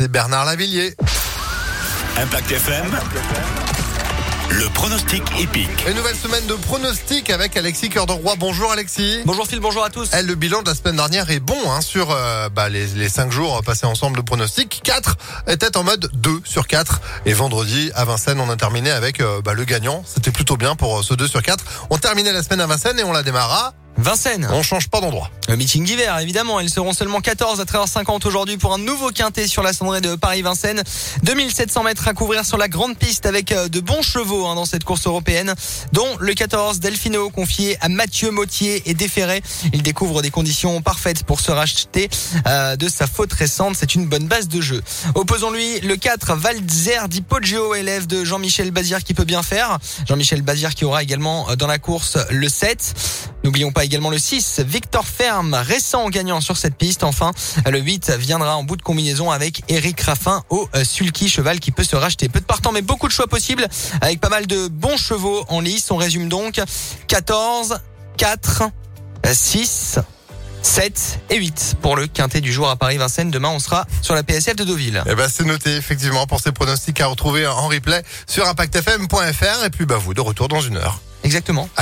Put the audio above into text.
c'est Bernard Lavillier. Impact FM. Le pronostic épique. Une nouvelle semaine de pronostic avec Alexis Cœur de Roi. Bonjour Alexis. Bonjour Phil, bonjour à tous. Eh, le bilan de la semaine dernière est bon hein, sur euh, bah, les, les 5 jours passés ensemble de pronostic. 4 étaient en mode 2 sur 4. Et vendredi à Vincennes, on a terminé avec euh, bah, le gagnant. C'était plutôt bien pour euh, ce 2 sur 4. On terminait la semaine à Vincennes et on la démarra. Vincennes. On change pas d'endroit. Le meeting d'hiver, évidemment. Ils seront seulement 14 à 13h50 aujourd'hui pour un nouveau quintet sur la cendrée de Paris-Vincennes. 2700 mètres à couvrir sur la grande piste avec euh, de bons chevaux hein, dans cette course européenne, dont le 14 Delfino confié à Mathieu Mautier et déféré. Il découvre des conditions parfaites pour se racheter euh, de sa faute récente. C'est une bonne base de jeu. Opposons-lui le 4 Valzer Di Poggio, élève de Jean-Michel Bazir qui peut bien faire. Jean-Michel Bazir qui aura également euh, dans la course le 7. N'oublions pas également le 6, Victor Ferme, récent gagnant sur cette piste. Enfin, le 8 viendra en bout de combinaison avec Eric Raffin au euh, sulky cheval qui peut se racheter. Peu de partants, mais beaucoup de choix possibles avec pas mal de bons chevaux en lice. On résume donc 14, 4, 6, 7 et 8 pour le quintet du jour à Paris-Vincennes. Demain, on sera sur la PSF de Deauville. Eh ben, c'est noté effectivement pour ces pronostics à retrouver en replay sur impactfm.fr. Et puis, bah, vous de retour dans une heure. Exactement.